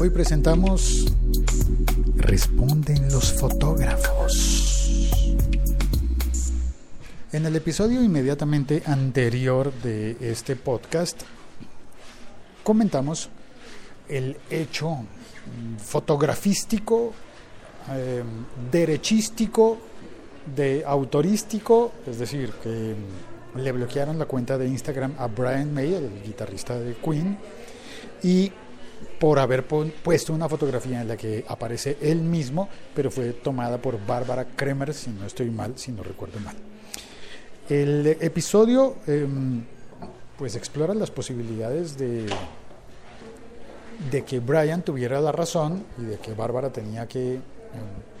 Hoy presentamos Responden los fotógrafos. En el episodio inmediatamente anterior de este podcast comentamos el hecho fotografístico, eh, derechístico, de autorístico, es decir, que le bloquearon la cuenta de Instagram a Brian May, el guitarrista de Queen, y por haber puesto una fotografía en la que aparece él mismo, pero fue tomada por Bárbara Kremer, si no estoy mal, si no recuerdo mal. El episodio em, pues explora las posibilidades de, de que Brian tuviera la razón y de que Bárbara tenía que em,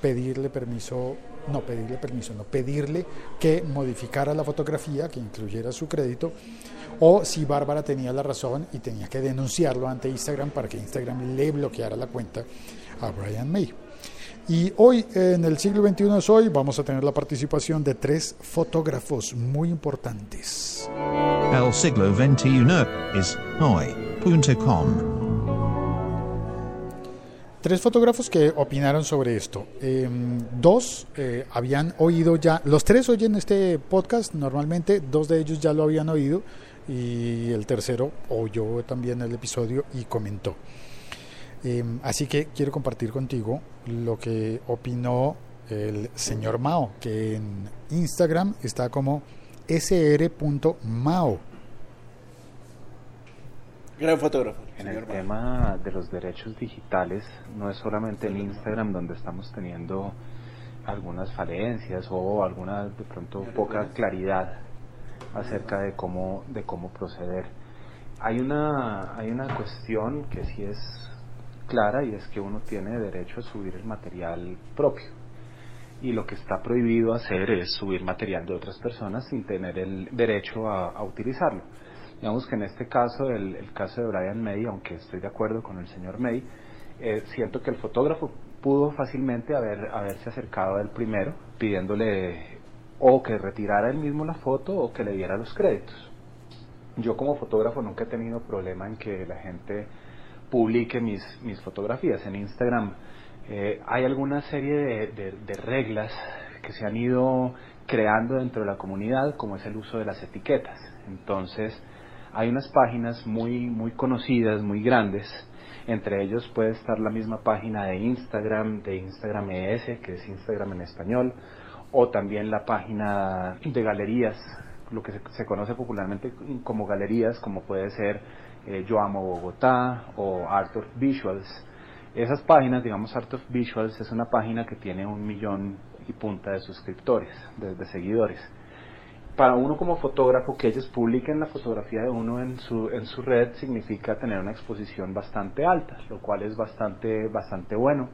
pedirle permiso no pedirle permiso, no pedirle que modificara la fotografía, que incluyera su crédito, o si Bárbara tenía la razón y tenía que denunciarlo ante Instagram para que Instagram le bloqueara la cuenta a Brian May. Y hoy, en el siglo XXI es hoy, vamos a tener la participación de tres fotógrafos muy importantes. El siglo XXI es hoy.com. Tres fotógrafos que opinaron sobre esto. Em, dos eh, habían oído ya, los tres oyen este podcast normalmente, dos de ellos ya lo habían oído y el tercero oyó también el episodio y comentó. Em, así que quiero compartir contigo lo que opinó el señor Mao, que en Instagram está como sr.mao Gran fotógrafo. En el tema de los derechos digitales, no es solamente en Instagram donde estamos teniendo algunas falencias o alguna de pronto poca claridad acerca de cómo de cómo proceder. Hay una hay una cuestión que sí es clara y es que uno tiene derecho a subir el material propio. Y lo que está prohibido hacer es subir material de otras personas sin tener el derecho a utilizarlo. Digamos que en este caso, el, el caso de Brian May, aunque estoy de acuerdo con el señor May, eh, siento que el fotógrafo pudo fácilmente haber, haberse acercado a él primero, pidiéndole o que retirara él mismo la foto o que le diera los créditos. Yo como fotógrafo nunca he tenido problema en que la gente publique mis, mis fotografías en Instagram. Eh, hay alguna serie de, de reglas que se han ido creando dentro de la comunidad, como es el uso de las etiquetas. Entonces, hay unas páginas muy, muy conocidas, muy grandes. Entre ellos puede estar la misma página de Instagram, de Instagram ES, que es Instagram en español, o también la página de galerías, lo que se, conoce popularmente como galerías, como puede ser eh, Yo Amo Bogotá o Art of Visuals. Esas páginas, digamos Art of Visuals, es una página que tiene un millón y punta de suscriptores, de seguidores para uno como fotógrafo que ellos publiquen la fotografía de uno en su, en su red significa tener una exposición bastante alta, lo cual es bastante, bastante bueno.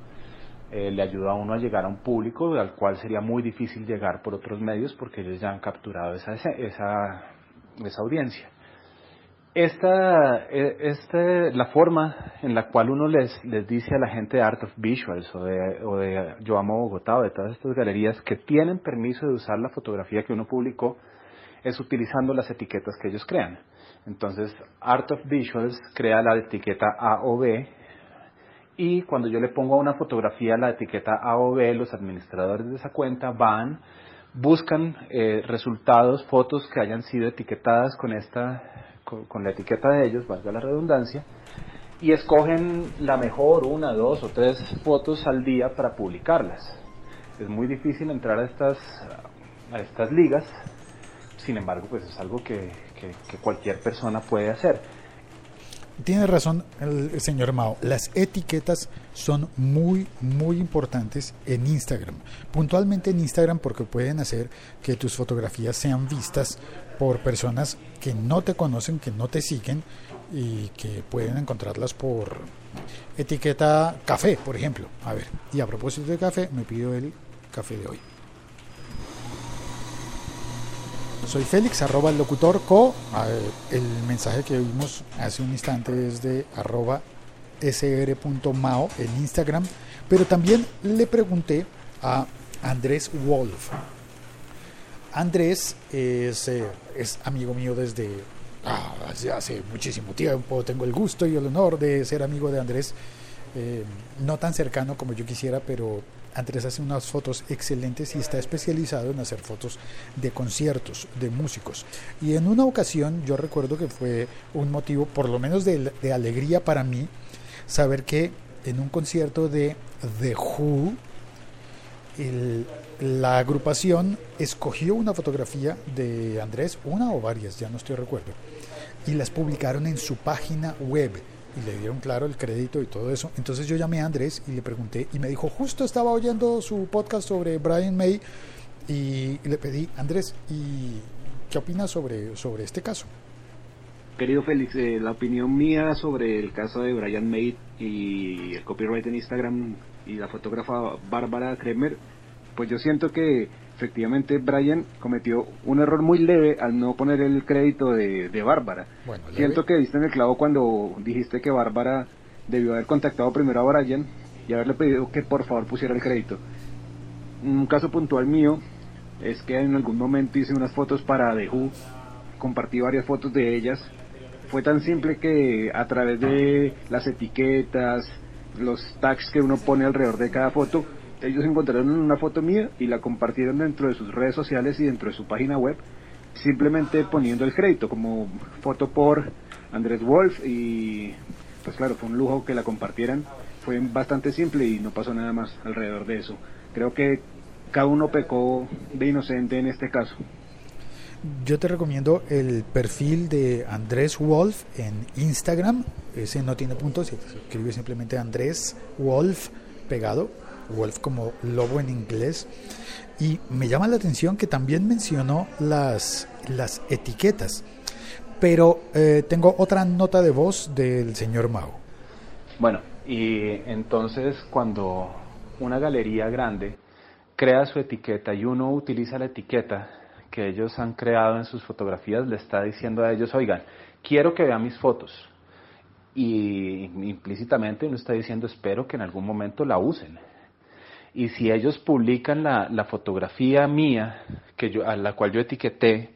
Eh, le ayuda a uno a llegar a un público al cual sería muy difícil llegar por otros medios porque ellos ya han capturado esa, esa, esa audiencia. Esta, e, este, la forma en la cual uno les, les dice a la gente de Art of Visuals o de, o de Yo Amo Bogotá o de todas estas galerías que tienen permiso de usar la fotografía que uno publicó es utilizando las etiquetas que ellos crean. Entonces, Art of Visuals crea la etiqueta A o B y cuando yo le pongo a una fotografía la etiqueta A o B, los administradores de esa cuenta van, buscan eh, resultados, fotos que hayan sido etiquetadas con esta, con, la etiqueta de ellos, valga la redundancia, y escogen la mejor, una, dos o tres fotos al día para publicarlas. Es muy difícil entrar a estas, a estas ligas sin embargo, pues es algo que, cualquier persona puede hacer. Tiene razón el señor Mao. Las etiquetas son muy, muy importantes en Instagram. Puntualmente en Instagram porque pueden hacer que tus fotografías sean vistas por personas que no te conocen, que no te siguen y que pueden encontrarlas por etiqueta café, por ejemplo. A ver, y a propósito de café, me pido el café de hoy. Soy Félix, arroba el locutor co. El mensaje que vimos hace un instante es de arroba sr.mao en Instagram. Pero también le pregunté a Andrés Wolf. Andrés es, eh, amigo mío desde ah, hace muchísimo tiempo. Tengo el gusto y el honor de ser amigo de Andrés eh, no tan cercano como yo quisiera, pero Andrés hace unas fotos excelentes y está especializado en hacer fotos de conciertos, de músicos. Y en una ocasión yo recuerdo que fue un motivo, por lo menos de, alegría para mí, saber que en un concierto de The Who, el, la agrupación escogió una fotografía de Andrés, una o varias, ya no estoy recuerdo, y las publicaron en su página web le dieron claro el crédito y todo eso. Entonces yo llamé a Andrés y le pregunté y me dijo, justo estaba oyendo su podcast sobre Brian May y le pedí, Andrés, ¿y qué opinas sobre, sobre este caso? Querido Félix, eh, la opinión mía sobre el caso de Brian May y el copyright en Instagram y la fotógrafa Bárbara Kremer, pues yo siento que efectivamente Brian cometió un error muy leve al no poner el crédito de, de Bárbara. Bueno, siento que diste en el clavo cuando dijiste que Bárbara debió haber contactado primero a Brian y haberle pedido que por favor pusiera el crédito. Un caso puntual mío es que en algún momento hice unas fotos para The Who, compartí varias fotos de ellas. Fue tan simple que a través de las etiquetas, los tags que uno pone alrededor de cada foto, ellos encontraron una foto mía y la compartieron dentro de sus redes sociales y dentro de su página web, simplemente poniendo el crédito como foto por Andrés Wolf y pues claro, fue un lujo que la compartieran, fue bastante simple y no pasó nada más alrededor de eso. Creo que cada uno pecó de inocente en este caso. Yo te recomiendo el perfil de Andrés Wolf en Instagram. Ese no tiene puntos, se escribe simplemente Andrés Wolf pegado, Wolf como lobo en inglés. Y me llama la atención que también mencionó las, las etiquetas. Pero eh, tengo otra nota de voz del señor Mao. Bueno, y entonces cuando una galería grande crea su etiqueta y uno utiliza la etiqueta que ellos han creado en sus fotografías, le está diciendo a ellos, oigan, quiero que vean mis fotos. Y implícitamente uno está diciendo, espero que en algún momento la usen. Y si ellos publican la, fotografía mía, que yo, a la cual yo etiqueté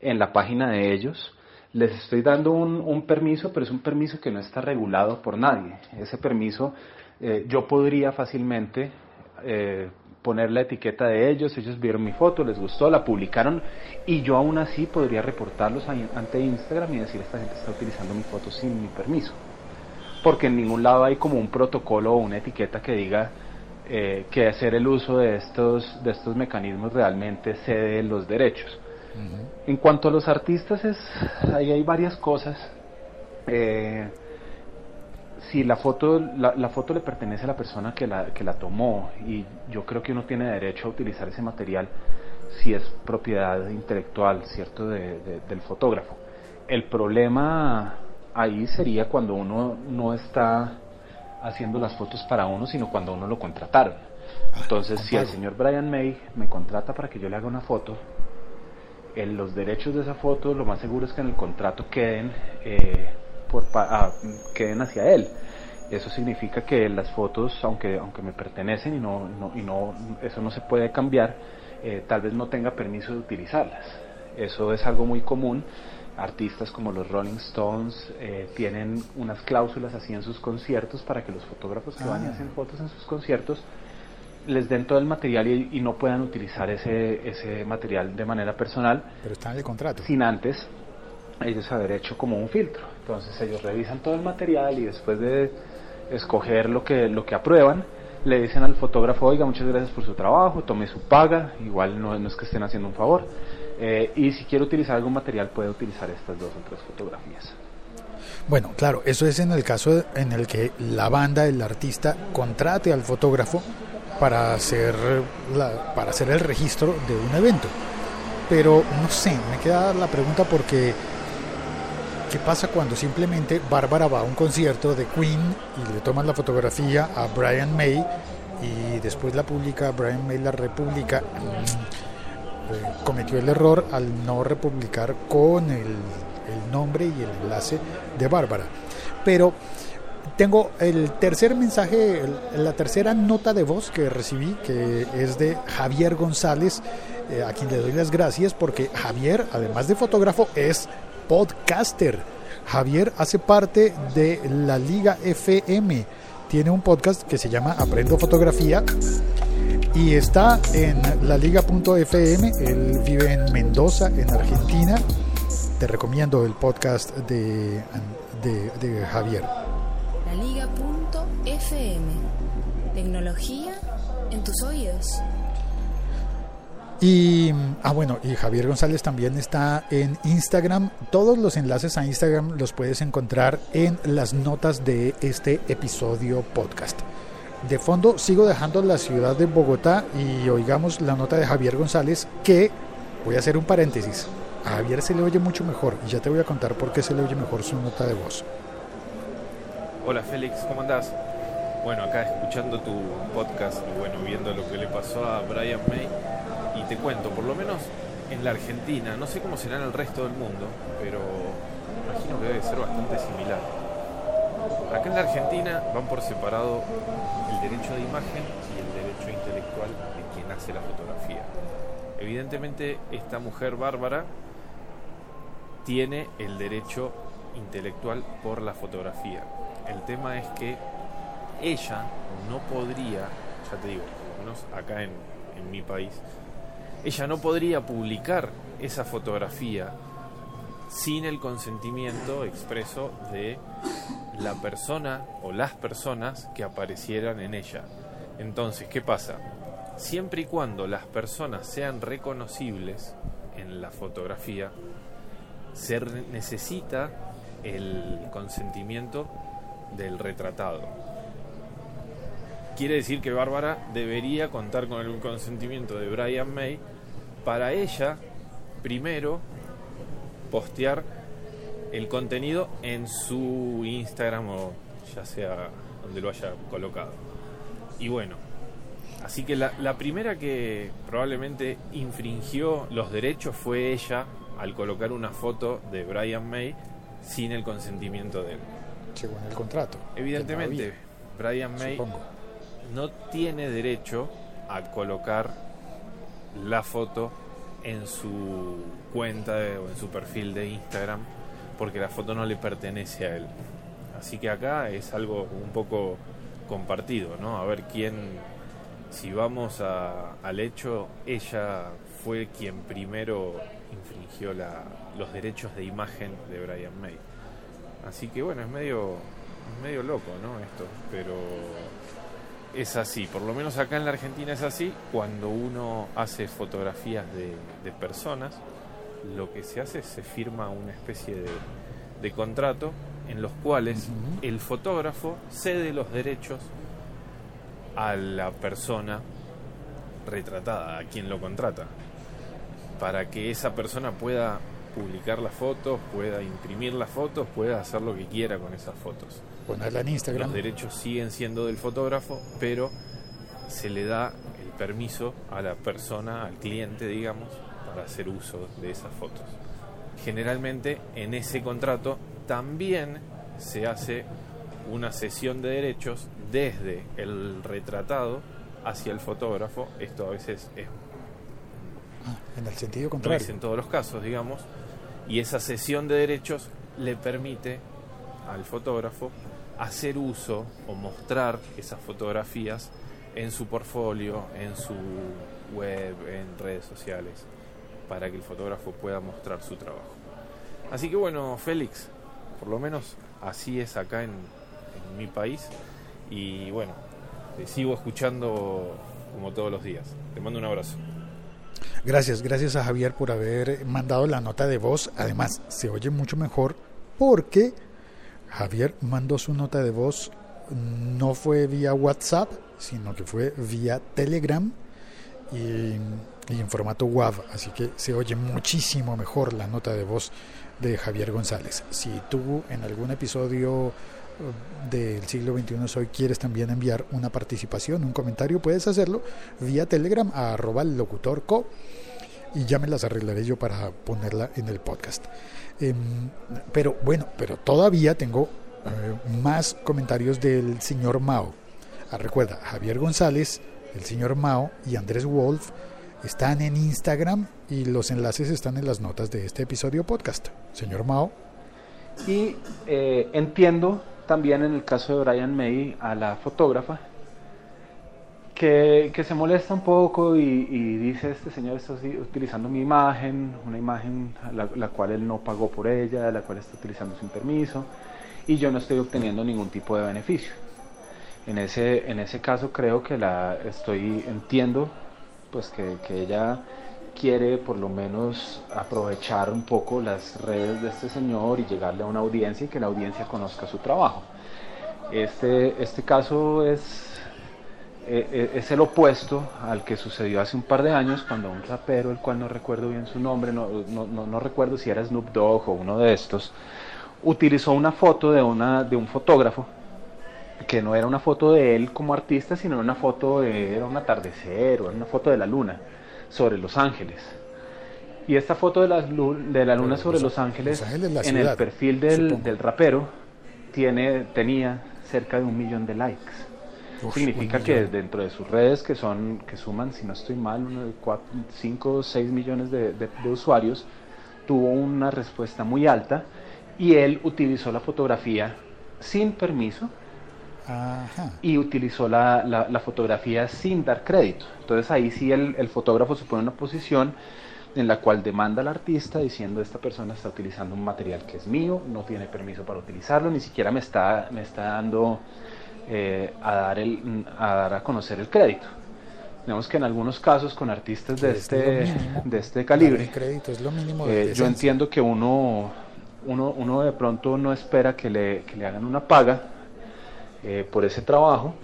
en la página de ellos, les estoy dando un, un, permiso, pero es un permiso que no está regulado por nadie. Ese permiso eh, yo podría fácilmente eh, poner la etiqueta de ellos, ellos vieron mi foto, les gustó, la publicaron y yo aún así podría reportarlos ante Instagram y decir esta gente está utilizando mi foto sin mi permiso. Porque en ningún lado hay como un protocolo o una etiqueta que diga eh, que hacer el uso de estos, de estos mecanismos realmente cede los derechos. Uh-huh. En cuanto a los artistas, es, ahí hay varias cosas. Eh, si la foto, la, la, foto le pertenece a la persona que la, que la tomó y yo creo que uno tiene derecho a utilizar ese material si es propiedad intelectual, ¿cierto?, de, de, del fotógrafo. El problema ahí sería cuando uno no está haciendo las fotos para uno, sino cuando uno lo contrataron. Entonces, si el señor Brian May me contrata para que yo le haga una foto, en los derechos de esa foto, lo más seguro es que en el contrato queden, eh, por, ah, queden hacia él. Eso significa que las fotos, aunque, aunque me pertenecen y, no, no y no, eso no se puede cambiar, eh, tal vez no tenga permiso de utilizarlas. Eso es algo muy común. Artistas como los Rolling Stones eh, tienen unas cláusulas así en sus conciertos para que los fotógrafos que ah. van y hacen fotos en sus conciertos les den todo el material y, y, no puedan utilizar ese, ese material de manera personal. Pero está en el contrato. Sin antes ellos haber hecho como un filtro. Entonces ellos revisan todo el material y después de escoger lo que, lo que aprueban, le dicen al fotógrafo, oiga, muchas gracias por su trabajo, tome su paga, igual no, no es que estén haciendo un favor. Eh, y si quiere utilizar algún material puede utilizar estas dos o tres fotografías. Bueno, claro, eso es en el caso en el que la banda, el artista, contrate al fotógrafo para hacer, para hacer el registro de un evento. Pero no sé, me queda la pregunta porque ¿qué pasa cuando simplemente Bárbara va a un concierto de Queen y le toman la fotografía a Brian May y después la publica, Brian May la republica? Cometió el error al no republicar con el, el nombre y el enlace de Bárbara. Pero tengo el tercer mensaje, la tercera nota de voz que recibí, que es de Javier González, eh, a quien le doy las gracias porque Javier, además de fotógrafo, es podcaster. Javier hace parte de la Liga FM tiene un podcast que se llama Aprendo Fotografía y está en la liga.fm. Él vive en Mendoza, en Argentina. Te recomiendo el podcast de, de, de Javier. La liga.fm. Tecnología en tus oídos. Y, ah, bueno, y Javier González también está en Instagram. Todos los enlaces a Instagram los puedes encontrar en las notas de este episodio podcast. De fondo sigo dejando la ciudad de Bogotá y oigamos la nota de Javier González que, voy a hacer un paréntesis, a Javier se le oye mucho mejor y ya te voy a contar por qué se le oye mejor su nota de voz. Hola Félix, ¿cómo andás? Bueno, acá escuchando tu podcast bueno, viendo lo que le pasó a Brian May y te cuento, por lo menos en la Argentina, no sé cómo será en el resto del mundo, pero imagino que debe ser bastante similar. Acá en la Argentina van por separado el derecho de imagen y el derecho intelectual de quien hace la fotografía. Evidentemente esta mujer bárbara tiene el derecho intelectual por la fotografía. El tema es que ella no podría, ya te digo, por lo menos acá en, en mi país, ella no podría publicar esa fotografía sin el consentimiento expreso de la persona o las personas que aparecieran en ella. Entonces, ¿qué pasa? Siempre y cuando las personas sean reconocibles en la fotografía, se necesita el consentimiento del retratado. Quiere decir que Bárbara debería contar con el consentimiento de Brian May para ella, primero, postear el contenido en su Instagram o ya sea donde lo haya colocado. Y bueno, así que la, la primera que probablemente infringió los derechos fue ella al colocar una foto de Brian May sin el consentimiento de él. Según el contrato. Evidentemente, Brian May Supongo. no tiene derecho a colocar la foto en su cuenta o en su perfil de Instagram porque la foto no le pertenece a él. Así que acá es algo un poco compartido, ¿no? A ver quién, si vamos al hecho, ella fue quien primero infringió la- los derechos de imagen de Brian May. Así que bueno, es medio, es medio loco, ¿no? Esto, pero es así, por lo menos acá en la Argentina es así, cuando uno hace fotografías de, de personas, lo que se hace es se firma una especie de, de contrato en los cuales el fotógrafo cede los derechos a la persona retratada, a quien lo contrata, para que esa persona pueda publicar las fotos, pueda imprimir las fotos, pueda hacer lo que quiera con esas fotos. Ponerla en Instagram. Los derechos siguen siendo del fotógrafo, pero se le da el permiso a la persona, al cliente, digamos, para hacer uso de esas fotos. Generalmente en ese contrato también se hace una cesión de derechos desde el retratado hacia el fotógrafo. Esto a veces es Ah, en el sentido no contrario. es en todos los casos, digamos, y esa cesión de derechos le permite al fotógrafo hacer uso o mostrar esas fotografías en su portfolio, en su web, en redes sociales, para que el fotógrafo pueda mostrar su trabajo. Así que bueno, Félix, por lo menos así es acá en, mi país, y bueno, te sigo escuchando como todos los días. Te mando un abrazo. Gracias, gracias a Javier por haber mandado la nota de voz. Además, se oye mucho mejor porque Javier mandó su nota de voz no fue vía WhatsApp, sino que fue vía Telegram y, en formato WAV. Así que se oye muchísimo mejor la nota de voz de Javier González. Si tú en algún episodio eh, del siglo XXI hoy quieres también enviar una participación, un comentario, puedes hacerlo vía Telegram a arroba locutorco y ya me las arreglaré yo para ponerla en el podcast. Em, pero bueno, pero todavía tengo eh, más comentarios del señor Mao. Ah, recuerda, Javier González, el señor Mao y Andrés Wolf están en Instagram y los enlaces están en las notas de este episodio podcast. Señor Mao, Y eh, entiendo también en el caso de Brian May a la fotógrafa, que, que se molesta un poco y, y, dice, este señor está utilizando mi imagen, una imagen la, la, cual él no pagó por ella, la cual está utilizando sin permiso, y yo no estoy obteniendo ningún tipo de beneficio. En ese, en ese caso creo que la estoy, entiendo, pues que, que ella quiere por lo menos aprovechar un poco las redes de este señor y llegarle a una audiencia y que la audiencia conozca su trabajo. Este, este caso es, e, e, es el opuesto al que sucedió hace un par de años cuando un rapero, el cual no recuerdo bien su nombre, no, no, no, no recuerdo si era Snoop Dogg o uno de estos, utilizó una foto de, una, de un fotógrafo que no era una foto de él como artista, sino una foto de era un atardecer o una foto de la luna sobre Los Ángeles. Y esta foto de la, de la luna sobre Los Ángeles, en el perfil del, del, rapero, tiene, tenía cerca de un millón de likes. Significa que dentro de sus redes, que son que suman, si no estoy mal, 5 o 6 millones de, de, de usuarios, tuvo una respuesta muy alta y él utilizó la fotografía sin permiso Ajá. y utilizó la, la, la, fotografía sin dar crédito. Entonces ahí sí el, el, fotógrafo se pone en una posición en la cual demanda al artista diciendo esta persona está utilizando un material que es mío, no tiene permiso para utilizarlo, ni siquiera me está, me está dando eh, a, dar el, a dar a conocer el crédito. Vemos que en algunos casos con artistas de este, de este calibre, crédito, es lo mínimo eh, yo entiendo que uno, uno, uno de pronto no espera que le, que le hagan una paga, eh, por ese trabajo,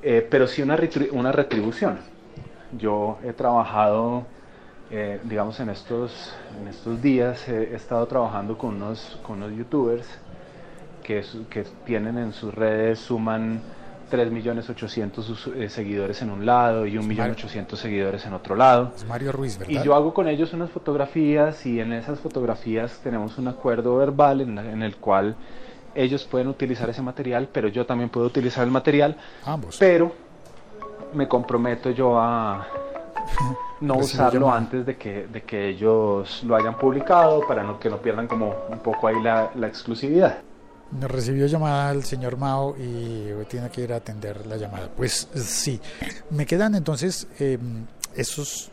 eh, pero sí una, una retribución. Yo he trabajado, eh, digamos, en estos, en estos días, he, he, estado trabajando con unos, con unos youtubers que, que tienen en sus redes, suman 3.800.000 eh, seguidores en un lado y 1.800.000 seguidores en otro lado. Es Mario Ruiz, ¿verdad? Y yo hago con ellos unas fotografías y en esas fotografías tenemos un acuerdo verbal en, en el cual ellos pueden utilizar ese material, pero yo también puedo utilizar el material. Ambos. Pero me comprometo yo a no usarlo antes de que, de que ellos lo hayan publicado para no, que no pierdan como un poco ahí la, la exclusividad. Nos recibió llamada el señor Mao y tiene que ir a atender la llamada. Pues sí, me quedan entonces eh, esos,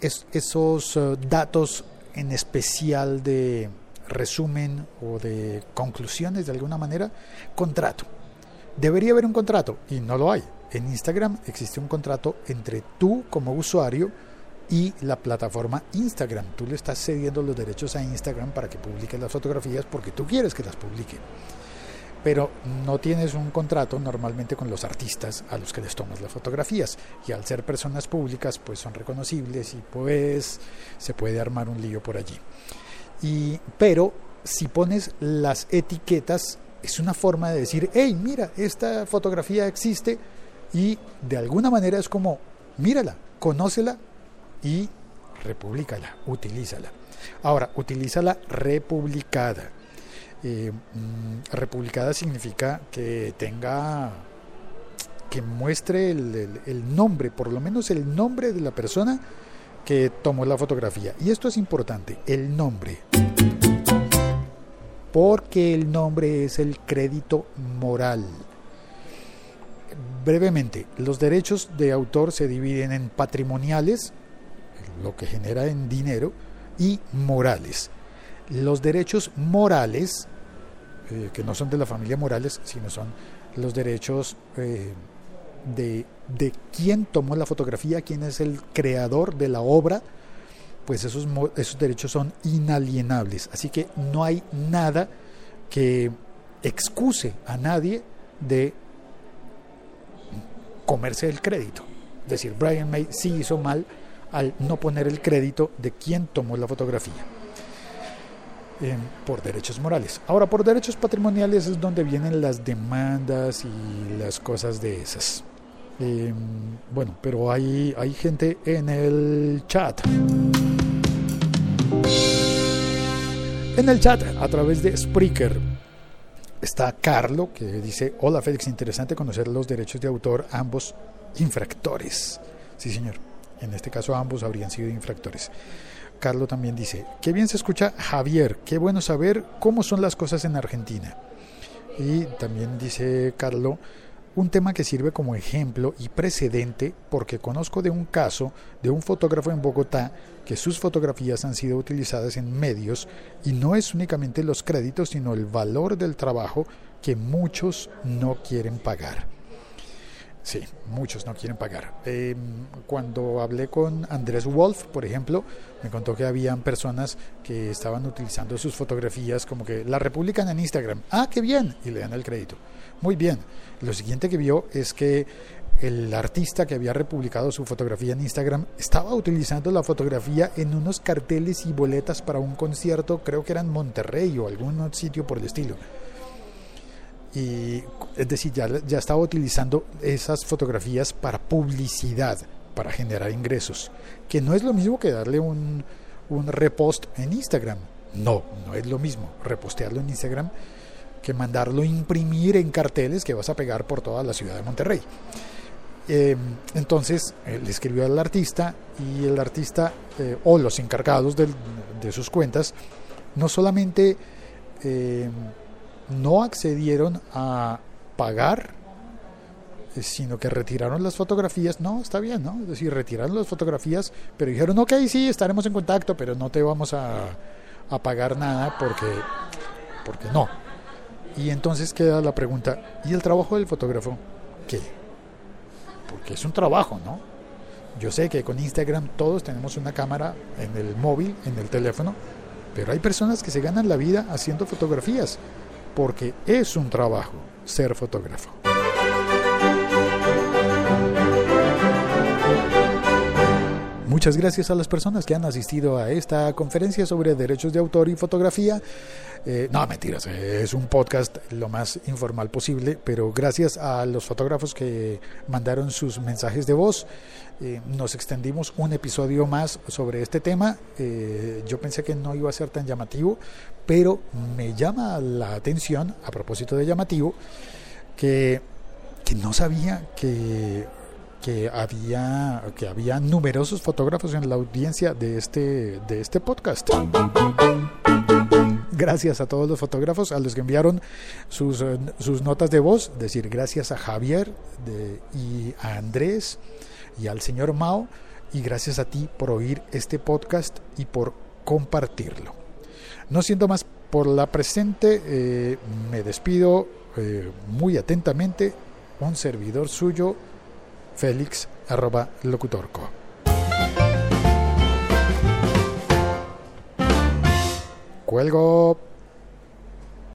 es, esos uh, datos en especial de resumen o de conclusiones de alguna manera, contrato. Debería haber un contrato y no lo hay. En Instagram existe un contrato entre tú como usuario y la plataforma Instagram. Tú le estás cediendo los derechos a Instagram para que publique las fotografías porque tú quieres que las publique. Pero no tienes un contrato normalmente con los artistas a los que les tomas las fotografías. Y al ser personas públicas, pues son reconocibles y pues se puede armar un lío por allí. Y, pero si pones las etiquetas, es una forma de decir, hey, mira, esta fotografía existe y de alguna manera es como, mírala, conócela y republicala, utilízala. Ahora, utilízala republicada. Eh, mm, republicada significa que tenga, que muestre el, nombre, por lo menos el nombre de la persona que tomó la fotografía. Y esto es importante, el nombre. Porque el nombre es el crédito moral. Brevemente, los derechos de autor se dividen en patrimoniales, lo que genera en dinero, y morales. Los derechos morales, eh, que no son de la familia Morales, sino son los derechos eh, de, de quién tomó la fotografía, quién es el creador de la obra, pues esos, esos derechos son inalienables. Así que no hay nada que excuse a nadie de comerse el crédito. Es decir, Brian May sí hizo mal al no poner el crédito de quién tomó la fotografía. Eh, por derechos morales. Ahora, por derechos patrimoniales es donde vienen las demandas y las cosas de esas. Eh, bueno, pero hay, hay gente en el chat. En el chat, a través de Spreaker, está Carlo, que dice, hola Félix, interesante conocer los derechos de autor, ambos infractores. Sí, señor. En este caso ambos habrían sido infractores. Carlo también dice, qué bien se escucha Javier, qué bueno saber cómo son las cosas en Argentina. Y también dice Carlo, un tema que sirve como ejemplo y precedente porque conozco de un caso de un fotógrafo en Bogotá que sus fotografías han sido utilizadas en medios y no es únicamente los créditos sino el valor del trabajo que muchos no quieren pagar. Sí, muchos no quieren pagar. Eh, cuando hablé con Andrés Wolf, por ejemplo, me contó que habían personas que estaban utilizando sus fotografías como que la republican en Instagram. Ah, qué bien, y le dan el crédito. Muy bien. Lo siguiente que vio es que el artista que había republicado su fotografía en Instagram estaba utilizando la fotografía en unos carteles y boletas para un concierto, creo que era en Monterrey o algún sitio por el estilo y es decir, ya, ya estaba utilizando esas fotografías para publicidad, para generar ingresos, que no es lo mismo que darle un, un repost en Instagram. No, no es lo mismo repostearlo en Instagram que mandarlo imprimir en carteles que vas a pegar por toda la ciudad de Monterrey. Em, entonces le escribió al artista y el artista eh, o los encargados de, sus cuentas no solamente eh, no accedieron a pagar, eh, sino que retiraron las fotografías. No, está bien, ¿no? Es decir, retiraron las fotografías, pero dijeron, ok, sí, estaremos en contacto, pero no te vamos a, a pagar nada porque, porque no. Y entonces queda la pregunta, ¿y el trabajo del fotógrafo? ¿Qué? Porque es un trabajo, ¿no? Yo sé que con Instagram todos tenemos una cámara en el móvil, en el teléfono, pero hay personas que se ganan la vida haciendo fotografías porque es un trabajo ser fotógrafo. Muchas gracias a las personas que han asistido a esta conferencia sobre derechos de autor y fotografía. Eh, no, mentiras, es un podcast lo más informal posible, pero gracias a los fotógrafos que mandaron sus mensajes de voz, eh, nos extendimos un episodio más sobre este tema. Eh, yo pensé que no iba a ser tan llamativo, pero me llama la atención, a propósito de llamativo, que, que no sabía que que había, que había numerosos fotógrafos en la audiencia de este, de este podcast. Gracias a todos los fotógrafos, a los que enviaron sus, eh, sus notas de voz, decir gracias a Javier de, y a Andrés y al señor Mao, y gracias a ti por oír este podcast y por compartirlo. No siendo más por la presente, eh, me despido eh, muy atentamente, un servidor suyo, Félix arroba locutorco. Cuelgo.